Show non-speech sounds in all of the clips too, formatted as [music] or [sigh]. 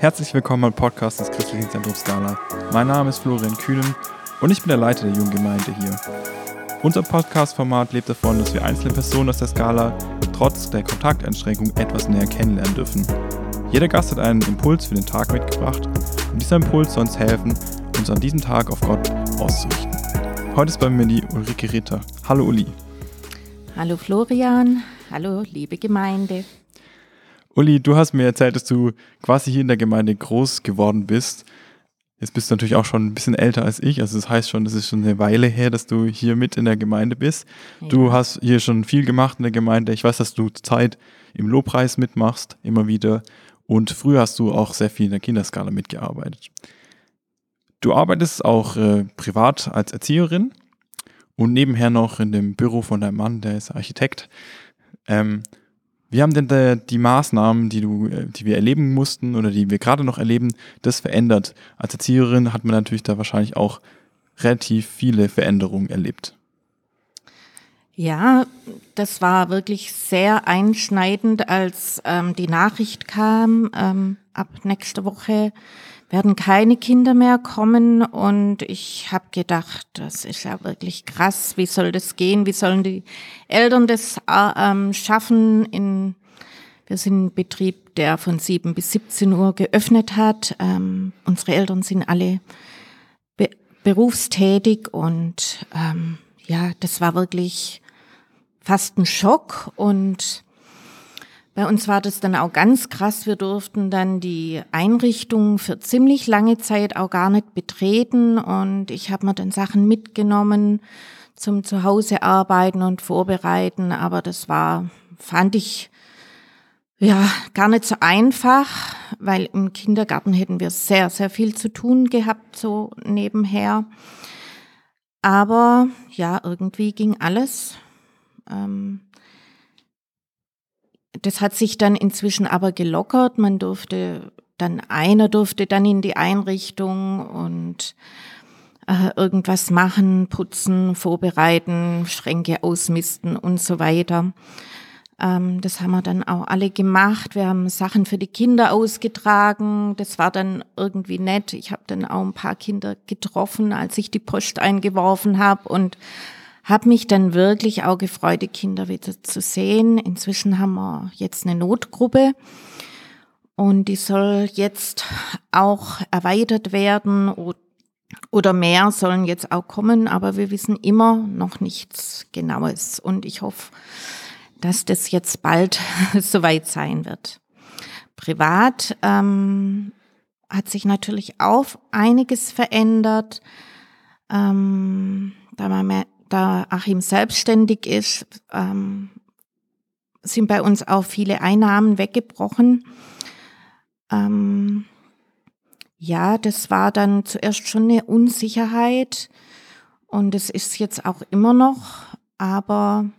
Herzlich willkommen am Podcast des Christlichen Zentrums Scala. Mein Name ist Florian Kühnen und ich bin der Leiter der jungen Gemeinde hier. Unser Podcast-Format lebt davon, dass wir einzelne Personen aus der Skala trotz der Kontakteinschränkung etwas näher kennenlernen dürfen. Jeder Gast hat einen Impuls für den Tag mitgebracht und dieser Impuls soll uns helfen, uns an diesem Tag auf Gott auszurichten. Heute ist bei mir die Ulrike Ritter. Hallo Uli. Hallo Florian, hallo liebe Gemeinde. Uli, du hast mir erzählt, dass du quasi hier in der Gemeinde groß geworden bist. Jetzt bist du natürlich auch schon ein bisschen älter als ich. Also das heißt schon, das ist schon eine Weile her, dass du hier mit in der Gemeinde bist. Ja. Du hast hier schon viel gemacht in der Gemeinde. Ich weiß, dass du Zeit im Lobpreis mitmachst, immer wieder. Und früher hast du auch sehr viel in der Kinderskala mitgearbeitet. Du arbeitest auch äh, privat als Erzieherin und nebenher noch in dem Büro von deinem Mann, der ist Architekt. Ähm, wie haben denn der, die Maßnahmen, die du, äh, die wir erleben mussten oder die wir gerade noch erleben, das verändert? Als Erzieherin hat man natürlich da wahrscheinlich auch relativ viele Veränderungen erlebt. Ja, das war wirklich sehr einschneidend, als ähm, die Nachricht kam, ähm, ab nächster Woche werden keine Kinder mehr kommen. Und ich habe gedacht, das ist ja wirklich krass. Wie soll das gehen? Wie sollen die Eltern das äh, ähm, schaffen? In, wir sind ein Betrieb, der von 7 bis 17 Uhr geöffnet hat. Ähm, unsere Eltern sind alle be berufstätig und ähm, ja, das war wirklich fast ein Schock und bei uns war das dann auch ganz krass. Wir durften dann die Einrichtung für ziemlich lange Zeit auch gar nicht betreten und ich habe mir dann Sachen mitgenommen zum Zuhause arbeiten und vorbereiten, aber das war, fand ich, ja, gar nicht so einfach, weil im Kindergarten hätten wir sehr, sehr viel zu tun gehabt, so nebenher. Aber ja, irgendwie ging alles. Ähm, das hat sich dann inzwischen aber gelockert. Man durfte dann, einer durfte dann in die Einrichtung und äh, irgendwas machen, putzen, vorbereiten, Schränke ausmisten und so weiter. Ähm, das haben wir dann auch alle gemacht. Wir haben Sachen für die Kinder ausgetragen. Das war dann irgendwie nett. Ich habe dann auch ein paar Kinder getroffen, als ich die Post eingeworfen habe und habe mich dann wirklich auch gefreut, die Kinder wieder zu sehen. Inzwischen haben wir jetzt eine Notgruppe und die soll jetzt auch erweitert werden oder mehr sollen jetzt auch kommen, aber wir wissen immer noch nichts Genaues und ich hoffe, dass das jetzt bald [laughs] soweit sein wird. Privat ähm, hat sich natürlich auch einiges verändert. Ähm, da mehr, da Achim selbstständig ist, ähm, sind bei uns auch viele Einnahmen weggebrochen. Ähm, ja, das war dann zuerst schon eine Unsicherheit und es ist jetzt auch immer noch, aber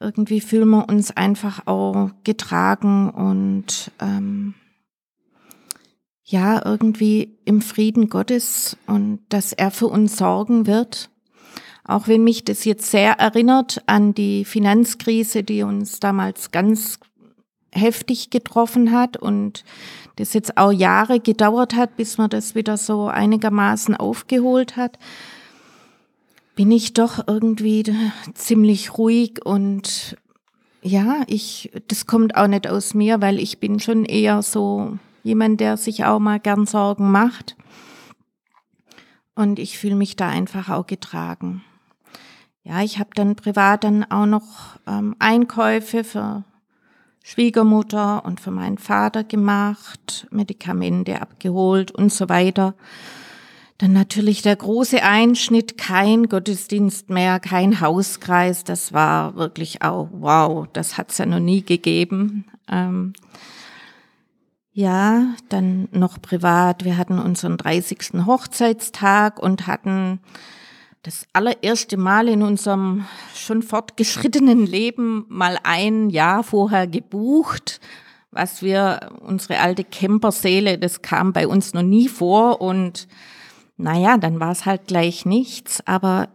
irgendwie fühlen wir uns einfach auch getragen und ähm, ja, irgendwie im Frieden Gottes und dass er für uns sorgen wird. Auch wenn mich das jetzt sehr erinnert an die Finanzkrise, die uns damals ganz heftig getroffen hat und das jetzt auch Jahre gedauert hat, bis man das wieder so einigermaßen aufgeholt hat, bin ich doch irgendwie ziemlich ruhig und ja, ich, das kommt auch nicht aus mir, weil ich bin schon eher so jemand, der sich auch mal gern Sorgen macht. Und ich fühle mich da einfach auch getragen. Ja, ich habe dann privat dann auch noch ähm, Einkäufe für Schwiegermutter und für meinen Vater gemacht, Medikamente abgeholt und so weiter. Dann natürlich der große Einschnitt, kein Gottesdienst mehr, kein Hauskreis. Das war wirklich auch, wow, das hat's ja noch nie gegeben. Ähm, ja, dann noch privat. Wir hatten unseren 30. Hochzeitstag und hatten das allererste Mal in unserem schon fortgeschrittenen Leben mal ein Jahr vorher gebucht, was wir, unsere alte Camperseele, das kam bei uns noch nie vor und naja, dann war es halt gleich nichts, aber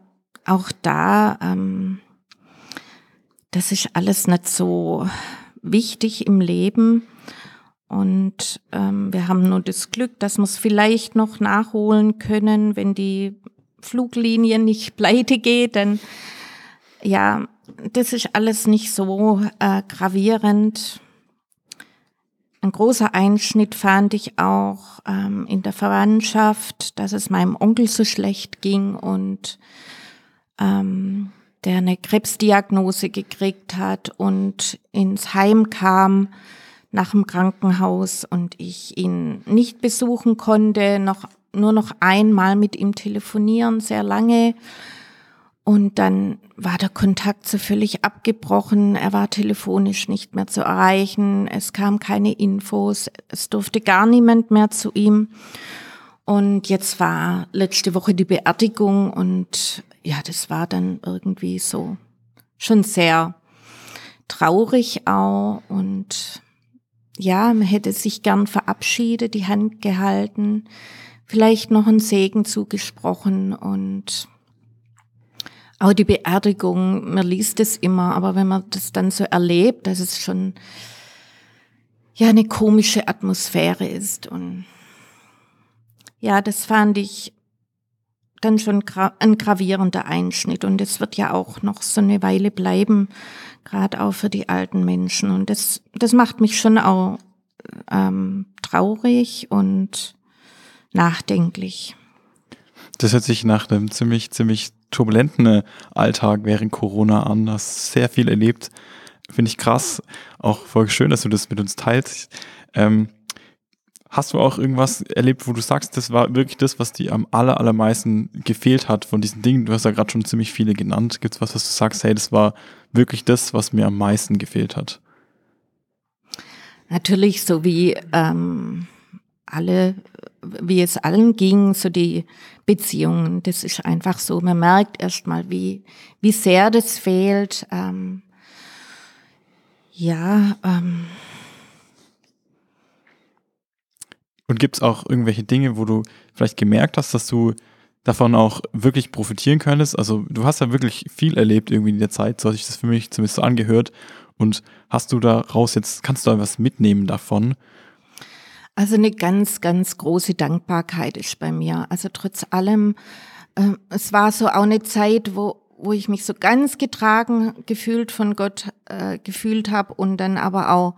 auch da, ähm, das ist alles nicht so wichtig im Leben Und ähm, wir haben nur das Glück, dass wir es vielleicht noch nachholen können, wenn die Fluglinie nicht pleite geht. Denn ja, das ist alles nicht so äh, gravierend. Ein großer Einschnitt fand ich auch ähm, in der Verwandtschaft, dass es meinem Onkel so schlecht ging und ähm, der eine Krebsdiagnose gekriegt hat und ins Heim kam nach dem Krankenhaus und ich ihn nicht besuchen konnte, noch, nur noch einmal mit ihm telefonieren, sehr lange. Und dann war der Kontakt so völlig abgebrochen. Er war telefonisch nicht mehr zu erreichen. Es kam keine Infos. Es durfte gar niemand mehr zu ihm. Und jetzt war letzte Woche die Beerdigung und ja, das war dann irgendwie so schon sehr traurig auch und ja, man hätte sich gern verabschiedet, die Hand gehalten, vielleicht noch einen Segen zugesprochen und auch die Beerdigung, man liest es immer, aber wenn man das dann so erlebt, dass es schon ja eine komische Atmosphäre ist und ja, das fand ich dann schon ein gravierender Einschnitt und es wird ja auch noch so eine Weile bleiben, gerade auch für die alten Menschen. Und das, das macht mich schon auch ähm, traurig und nachdenklich. Das hört sich nach einem ziemlich, ziemlich turbulenten Alltag während Corona an. Hast sehr viel erlebt. Finde ich krass. Auch voll schön, dass du das mit uns teilst. Ähm, Hast du auch irgendwas erlebt, wo du sagst, das war wirklich das, was dir am aller, allermeisten gefehlt hat von diesen Dingen? Du hast ja gerade schon ziemlich viele genannt. Gibt es was, was du sagst, hey, das war wirklich das, was mir am meisten gefehlt hat? Natürlich, so wie ähm, alle, wie es allen ging, so die Beziehungen. Das ist einfach so. Man merkt erstmal, wie, wie sehr das fehlt. Ähm, ja, ähm, Und gibt es auch irgendwelche Dinge, wo du vielleicht gemerkt hast, dass du davon auch wirklich profitieren könntest? Also du hast ja wirklich viel erlebt irgendwie in der Zeit, so hat sich das für mich zumindest so angehört. Und hast du daraus jetzt, kannst du da was mitnehmen davon? Also eine ganz, ganz große Dankbarkeit ist bei mir. Also trotz allem, äh, es war so auch eine Zeit, wo, wo ich mich so ganz getragen gefühlt von Gott äh, gefühlt habe und dann aber auch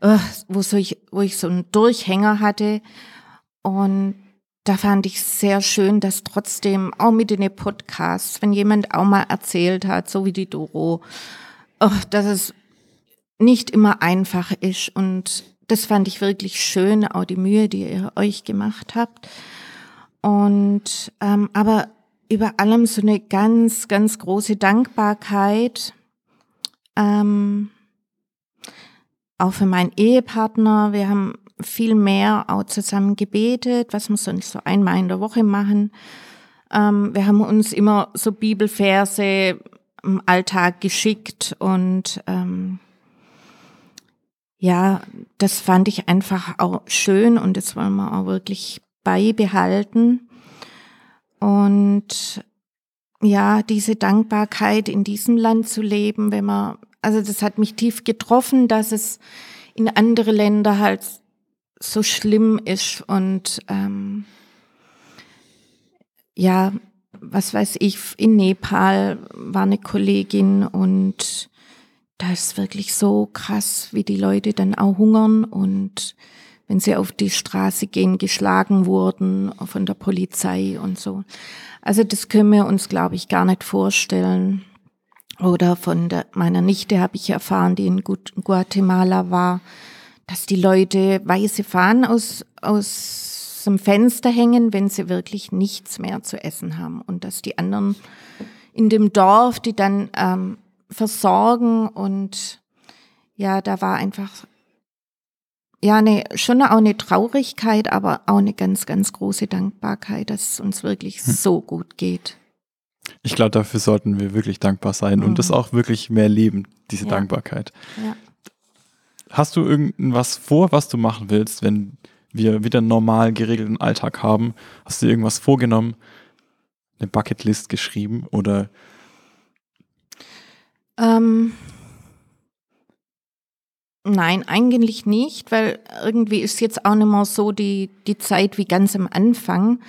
äh, wo, so ich, wo ich so einen Durchhänger hatte. Und da fand ich sehr schön, dass trotzdem auch mit den Podcasts, wenn jemand auch mal erzählt hat, so wie die Doro, oh, dass es nicht immer einfach ist. Und das fand ich wirklich schön, auch die Mühe, die ihr euch gemacht habt. Und ähm, aber über allem so eine ganz, ganz große Dankbarkeit. Ähm, auch für meinen Ehepartner. Wir haben viel mehr auch zusammen gebetet, was wir sonst so einmal in der Woche machen. Ähm, wir haben uns immer so Bibelverse im Alltag geschickt und ähm, ja, das fand ich einfach auch schön und das wollen wir auch wirklich beibehalten. Und ja, diese Dankbarkeit in diesem Land zu leben, wenn man also das hat mich tief getroffen, dass es in andere Länder halt so schlimm ist und ähm, ja, was weiß ich, in Nepal war eine Kollegin und da ist wirklich so krass, wie die Leute dann auch hungern und wenn sie auf die Straße gehen, geschlagen wurden von der Polizei und so. Also das können wir uns, glaube ich, gar nicht vorstellen. Oder von der, meiner Nichte habe ich erfahren, die in Guatemala war, dass die Leute weiße Fahnen aus, aus dem Fenster hängen, wenn sie wirklich nichts mehr zu essen haben. Und dass die anderen in dem Dorf, die dann ähm, versorgen und ja, da war einfach ja eine, schon auch eine Traurigkeit, aber auch eine ganz, ganz große Dankbarkeit, dass es uns wirklich hm. so gut geht. Ich glaube, dafür sollten wir wirklich dankbar sein mhm. und das auch wirklich mehr leben, diese ja. Dankbarkeit. Ja. Hast du irgendwas vor, was du machen willst, wenn wir wieder einen normal geregelten Alltag haben? Hast du irgendwas vorgenommen? Eine Bucketlist geschrieben oder? Ähm, Nein, eigentlich nicht, weil irgendwie ist jetzt auch nicht mehr so die, die Zeit wie ganz am Anfang.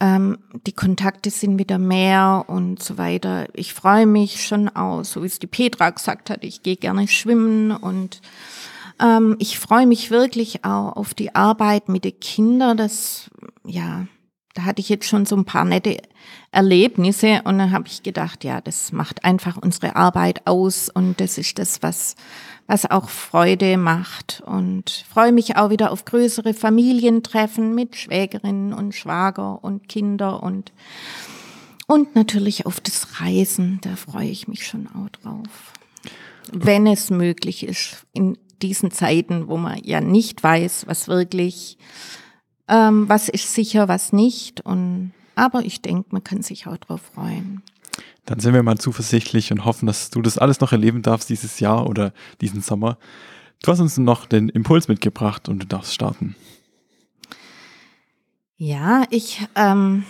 Ähm, die Kontakte sind wieder mehr und so weiter. Ich freue mich schon auch, so wie es die Petra gesagt hat, ich gehe gerne schwimmen und ähm, ich freue mich wirklich auch auf die Arbeit mit den Kindern. Das, ja, da hatte ich jetzt schon so ein paar nette Erlebnisse und dann habe ich gedacht, ja, das macht einfach unsere Arbeit aus und das ist das, was, was auch Freude macht und freue mich auch wieder auf größere Familientreffen mit Schwägerinnen und Schwager und Kinder und und natürlich auf das Reisen, da freue ich mich schon auch drauf. Wenn es möglich ist, in diesen Zeiten, wo man ja nicht weiß, was wirklich, ähm, was ist sicher, was nicht. Und aber ich denke, man kann sich auch darauf freuen. Dann sind wir mal zuversichtlich und hoffen, dass du das alles noch erleben darfst dieses Jahr oder diesen Sommer. Du hast uns noch den Impuls mitgebracht und du darfst starten. Ja, ich, ähm,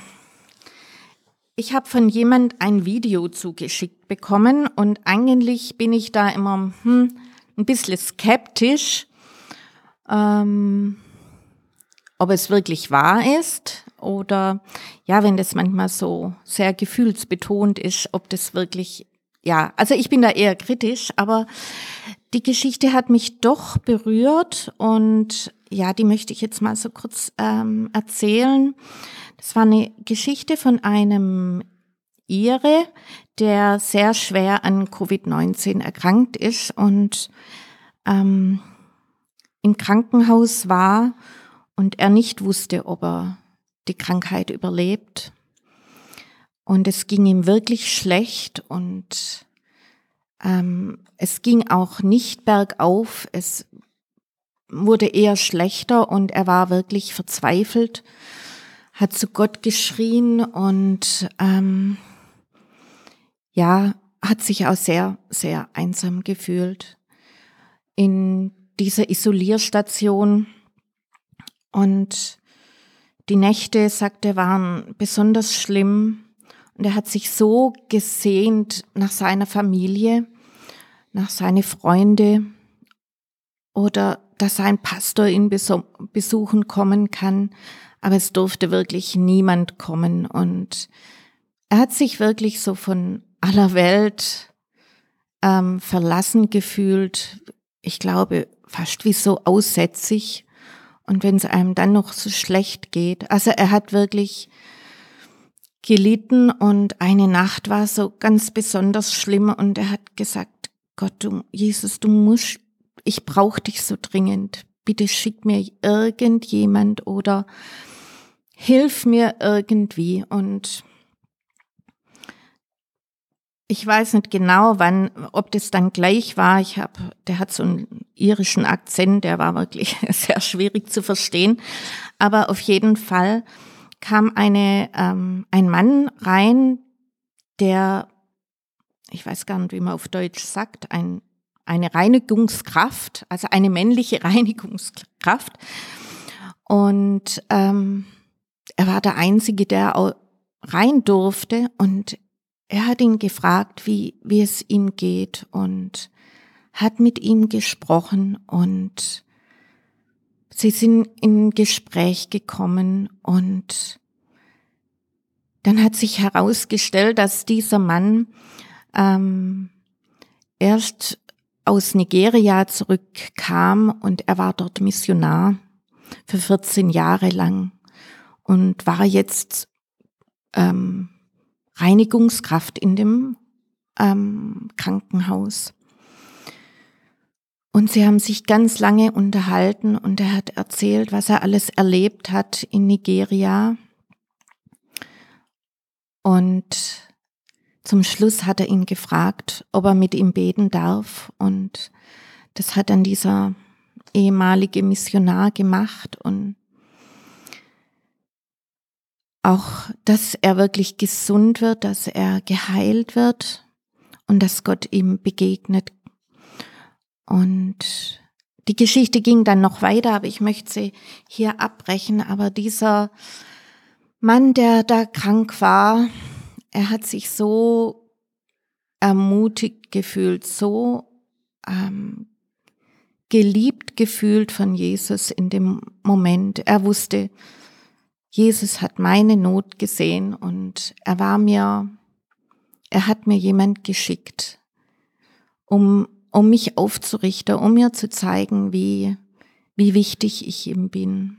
ich habe von jemand ein Video zugeschickt bekommen und eigentlich bin ich da immer hm, ein bisschen skeptisch, ähm, ob es wirklich wahr ist oder ja, wenn das manchmal so sehr gefühlsbetont ist, ob das wirklich, ja, also ich bin da eher kritisch, aber die Geschichte hat mich doch berührt und ja, die möchte ich jetzt mal so kurz ähm, erzählen. Das war eine Geschichte von einem Ire, der sehr schwer an Covid-19 erkrankt ist und ähm, im Krankenhaus war und er nicht wusste, ob er die Krankheit überlebt. Und es ging ihm wirklich schlecht und ähm, es ging auch nicht bergauf, es wurde eher schlechter und er war wirklich verzweifelt, hat zu Gott geschrien und ähm, ja, hat sich auch sehr, sehr einsam gefühlt in dieser Isolierstation und die Nächte, sagt er, waren besonders schlimm und er hat sich so gesehnt nach seiner Familie, nach seine Freunde oder dass ein Pastor ihn besuchen kommen kann, aber es durfte wirklich niemand kommen und er hat sich wirklich so von aller Welt ähm, verlassen gefühlt. Ich glaube, fast wie so aussätzig. Und wenn es einem dann noch so schlecht geht. Also er hat wirklich gelitten und eine Nacht war so ganz besonders schlimm und er hat gesagt, Gott, du, Jesus, du musst, ich brauche dich so dringend. Bitte schick mir irgendjemand oder hilf mir irgendwie. Und ich weiß nicht genau, wann, ob das dann gleich war. Ich habe, der hat so einen irischen Akzent, der war wirklich [laughs] sehr schwierig zu verstehen. Aber auf jeden Fall kam eine ähm, ein Mann rein, der, ich weiß gar nicht, wie man auf Deutsch sagt, ein, eine Reinigungskraft, also eine männliche [laughs] Reinigungskraft. Und ähm, er war der Einzige, der rein durfte und er hat ihn gefragt, wie, wie es ihm geht und hat mit ihm gesprochen und sie sind in Gespräch gekommen und dann hat sich herausgestellt, dass dieser Mann ähm, erst aus Nigeria zurückkam und er war dort Missionar für 14 Jahre lang und war jetzt ähm, Reinigungskraft in dem ähm, Krankenhaus. Und sie haben sich ganz lange unterhalten und er hat erzählt, was er alles erlebt hat in Nigeria. Und zum Schluss hat er ihn gefragt, ob er mit ihm beten darf. Und das hat dann dieser ehemalige Missionar gemacht. Und auch, dass er wirklich gesund wird, dass er geheilt wird und dass Gott ihm begegnet. Und die Geschichte ging dann noch weiter, aber ich möchte sie hier abbrechen. Aber dieser Mann, der da krank war, er hat sich so ermutigt gefühlt, so ähm, geliebt gefühlt von Jesus in dem Moment. Er wusste, Jesus hat meine Not gesehen und er war mir, er hat mir jemand geschickt, um, um mich aufzurichten, um mir zu zeigen, wie, wie wichtig ich ihm bin.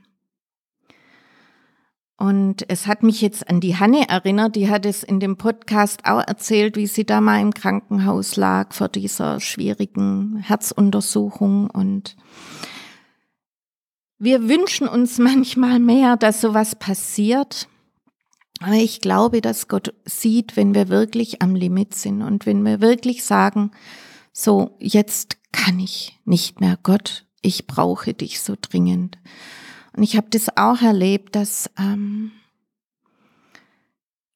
Und es hat mich jetzt an die Hanne erinnert, die hat es in dem Podcast auch erzählt, wie sie da mal im Krankenhaus lag vor dieser schwierigen Herzuntersuchung. Und wir wünschen uns [laughs] manchmal mehr, dass sowas passiert. Aber ich glaube, dass Gott sieht, wenn wir wirklich am Limit sind und wenn wir wirklich sagen, so, jetzt kann ich nicht mehr, Gott, ich brauche dich so dringend. Und ich habe das auch erlebt, dass, ähm,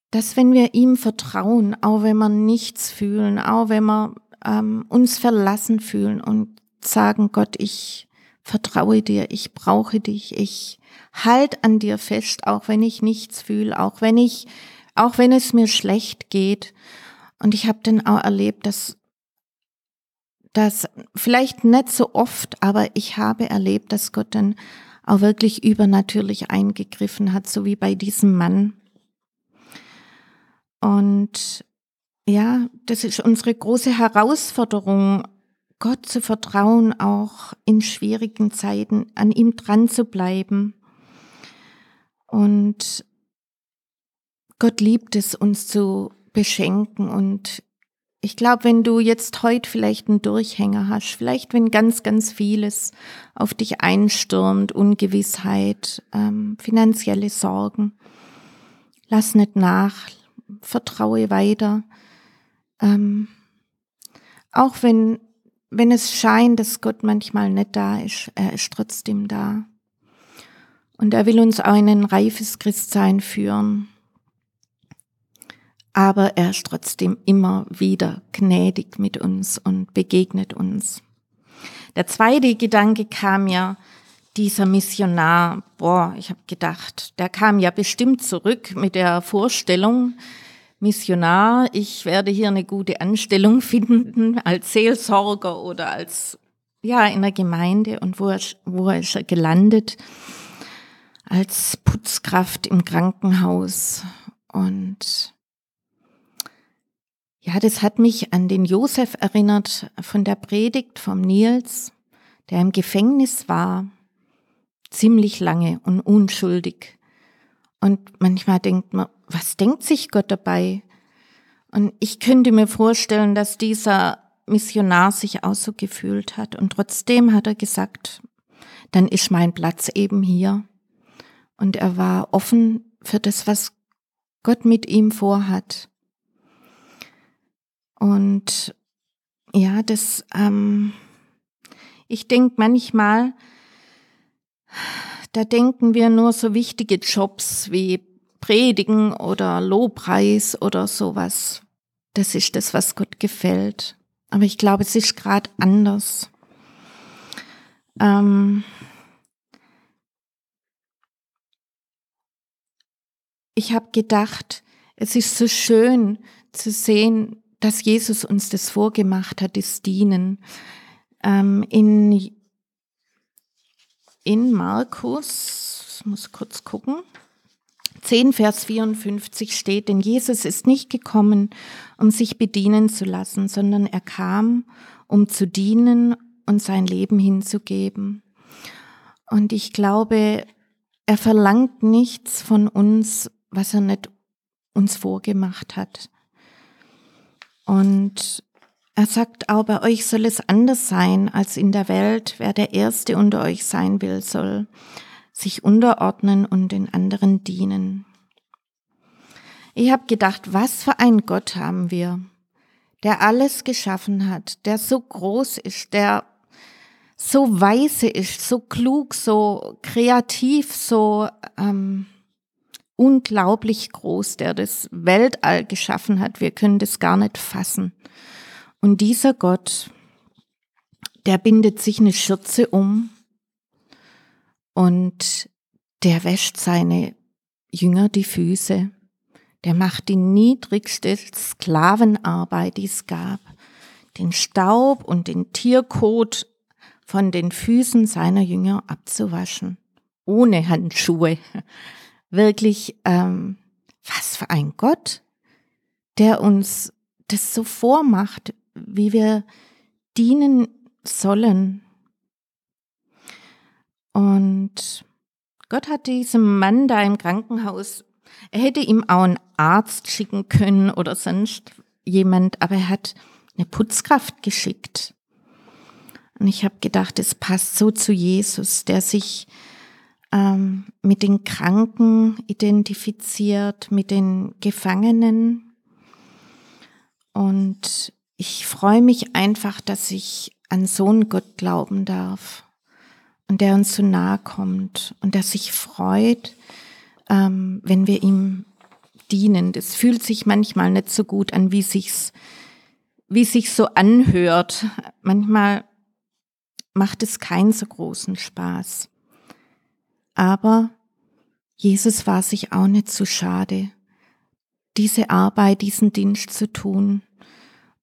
dass wenn wir ihm vertrauen, auch wenn wir nichts fühlen, auch wenn wir ähm, uns verlassen fühlen und sagen, Gott, ich vertraue dir, ich brauche dich, ich halt an dir fest, auch wenn ich nichts fühle, auch wenn ich, auch wenn es mir schlecht geht. Und ich habe dann auch erlebt, dass das vielleicht nicht so oft, aber ich habe erlebt, dass Gott dann auch wirklich übernatürlich eingegriffen hat, so wie bei diesem Mann. Und ja, das ist unsere große Herausforderung, Gott zu vertrauen, auch in schwierigen Zeiten, an ihm dran zu bleiben. Und Gott liebt es, uns zu beschenken und ich glaube, wenn du jetzt heute vielleicht einen Durchhänger hast, vielleicht wenn ganz, ganz vieles auf dich einstürmt, Ungewissheit, ähm, finanzielle Sorgen, lass nicht nach, vertraue weiter. Ähm, auch wenn, wenn es scheint, dass Gott manchmal nicht da ist, er ist trotzdem da. Und er will uns auch in ein reifes Christsein führen aber er ist trotzdem immer wieder gnädig mit uns und begegnet uns. Der zweite Gedanke kam ja, dieser Missionar, boah, ich habe gedacht, der kam ja bestimmt zurück mit der Vorstellung, Missionar, ich werde hier eine gute Anstellung [laughs] finden als Seelsorger oder als, ja, in der Gemeinde und wo, wo ist er gelandet? Als Putzkraft im Krankenhaus und ja, das hat mich an den Josef erinnert von der Predigt vom Nils, der im Gefängnis war, ziemlich lange und unschuldig. Und manchmal denkt man, was denkt sich Gott dabei? Und ich könnte mir vorstellen, dass dieser Missionar sich auch so gefühlt hat. Und trotzdem hat er gesagt, dann ist mein Platz eben hier. Und er war offen für das, was Gott mit ihm vorhat. Und ja, das, ähm, ich denke manchmal, da denken wir nur so wichtige Jobs wie Predigen oder Lobpreis oder sowas. Das ist das, was Gott gefällt. Aber ich glaube, es ist gerade anders. Ähm ich habe gedacht, es ist so schön zu sehen, dass Jesus uns das vorgemacht hat, das Dienen. Ähm, in, in Markus, ich muss kurz gucken, 10, Vers 54 steht, denn Jesus ist nicht gekommen, um sich bedienen zu lassen, sondern er kam, um zu dienen und sein Leben hinzugeben. Und ich glaube, er verlangt nichts von uns, was er nicht uns vorgemacht hat. Und er sagt auch, bei euch soll es anders sein als in der Welt. Wer der Erste unter euch sein will, soll sich unterordnen und den anderen dienen. Ich habe gedacht, was für ein Gott haben wir, der alles geschaffen hat, der so groß ist, der so weise ist, so klug, so kreativ, so ähm, unglaublich groß, der das Weltall geschaffen hat. Wir können das gar nicht fassen. Und dieser Gott, der bindet sich eine Schürze um und der wäscht seine Jünger die Füße. Der macht die niedrigste Sklavenarbeit, die es gab. Den Staub und den Tierkot von den Füßen seiner Jünger abzuwaschen, ohne Handschuhe. [laughs] Wirklich, ähm, was für ein Gott, der uns das so vormacht, wie wir dienen sollen. Und Gott hat diesem Mann da im Krankenhaus, er hätte ihm auch einen Arzt schicken können oder sonst jemand, aber er hat eine Putzkraft geschickt. Und ich habe gedacht, es passt so zu Jesus, der sich ähm, mit den Kranken identifiziert, mit den Gefangenen. Und ich freue mich einfach, dass ich an so einen Gott glauben darf und der uns so nahe kommt und der sich freut, ähm, wenn wir ihm dienen. Das fühlt sich manchmal nicht so gut an, wie sich's, wie sich so anhört. Manchmal macht es keinen so großen Spaß. Aber Jesus war sich auch nicht zu schade, diese Arbeit, diesen Dienst zu tun.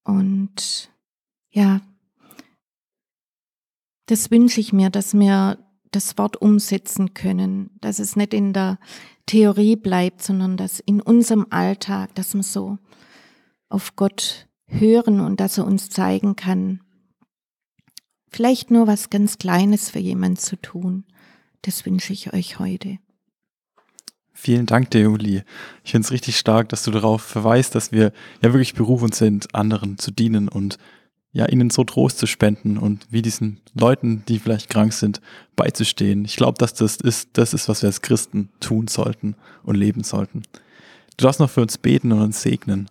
Und ja, das wünsche ich mir, dass wir das Wort umsetzen können, dass es nicht in der Theorie bleibt, sondern dass in unserem Alltag, dass wir so auf Gott hören und dass er uns zeigen kann, vielleicht nur was ganz Kleines für jemand zu tun. Das wünsche ich euch heute. Vielen Dank Juli. Ich finde es richtig stark, dass du darauf verweist, dass wir ja wirklich berufen sind, anderen zu dienen und ja, ihnen so Trost zu spenden und wie diesen Leuten, die vielleicht krank sind, beizustehen. Ich glaube, dass das ist, das ist, was wir als Christen tun sollten und leben sollten. Du darfst noch für uns beten und uns segnen.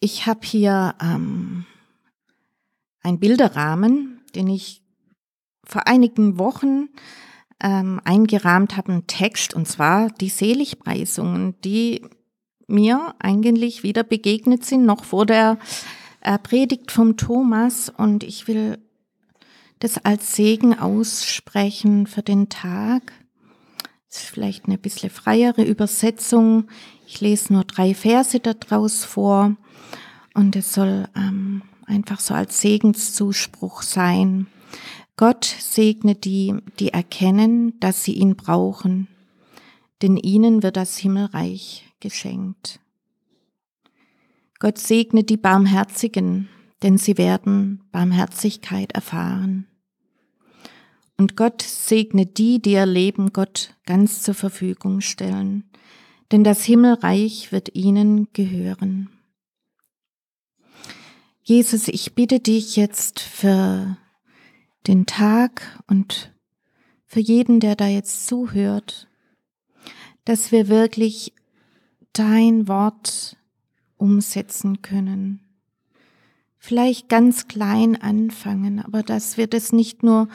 Ich habe hier ähm, einen Bilderrahmen, den ich vor einigen Wochen ähm, eingerahmt habe, einen Text, und zwar die Seligpreisungen, die mir eigentlich wieder begegnet sind, noch vor der äh, Predigt vom Thomas. Und ich will das als Segen aussprechen für den Tag. Das ist vielleicht eine bisschen freiere Übersetzung. Ich lese nur drei Verse daraus vor. Und es soll ähm, einfach so als Segenszuspruch sein. Gott segne die, die erkennen, dass sie ihn brauchen, denn ihnen wird das Himmelreich geschenkt. Gott segne die Barmherzigen, denn sie werden Barmherzigkeit erfahren. Und Gott segne die, die ihr Leben Gott ganz zur Verfügung stellen, denn das Himmelreich wird ihnen gehören. Jesus, ich bitte dich jetzt für den Tag und für jeden, der da jetzt zuhört, dass wir wirklich dein Wort umsetzen können. Vielleicht ganz klein anfangen, aber dass wir das nicht nur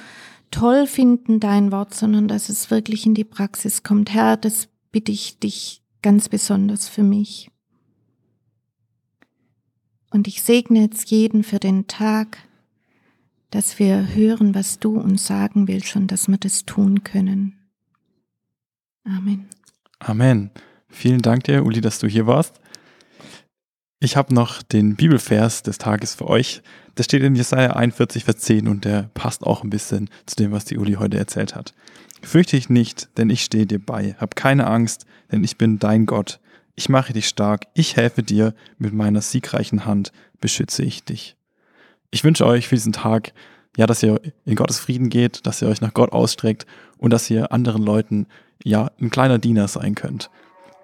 toll finden, dein Wort, sondern dass es wirklich in die Praxis kommt. Herr, das bitte ich dich ganz besonders für mich. Und ich segne jetzt jeden für den Tag, dass wir hören, was du uns sagen willst und dass wir das tun können. Amen. Amen. Vielen Dank dir, Uli, dass du hier warst. Ich habe noch den Bibelvers des Tages für euch. Der steht in Jesaja 41, Vers 10 und der passt auch ein bisschen zu dem, was die Uli heute erzählt hat. Fürchte dich nicht, denn ich stehe dir bei. Hab keine Angst, denn ich bin dein Gott. Ich mache dich stark. Ich helfe dir. Mit meiner siegreichen Hand beschütze ich dich. Ich wünsche euch für diesen Tag, ja, dass ihr in Gottes Frieden geht, dass ihr euch nach Gott ausstreckt und dass ihr anderen Leuten, ja, ein kleiner Diener sein könnt.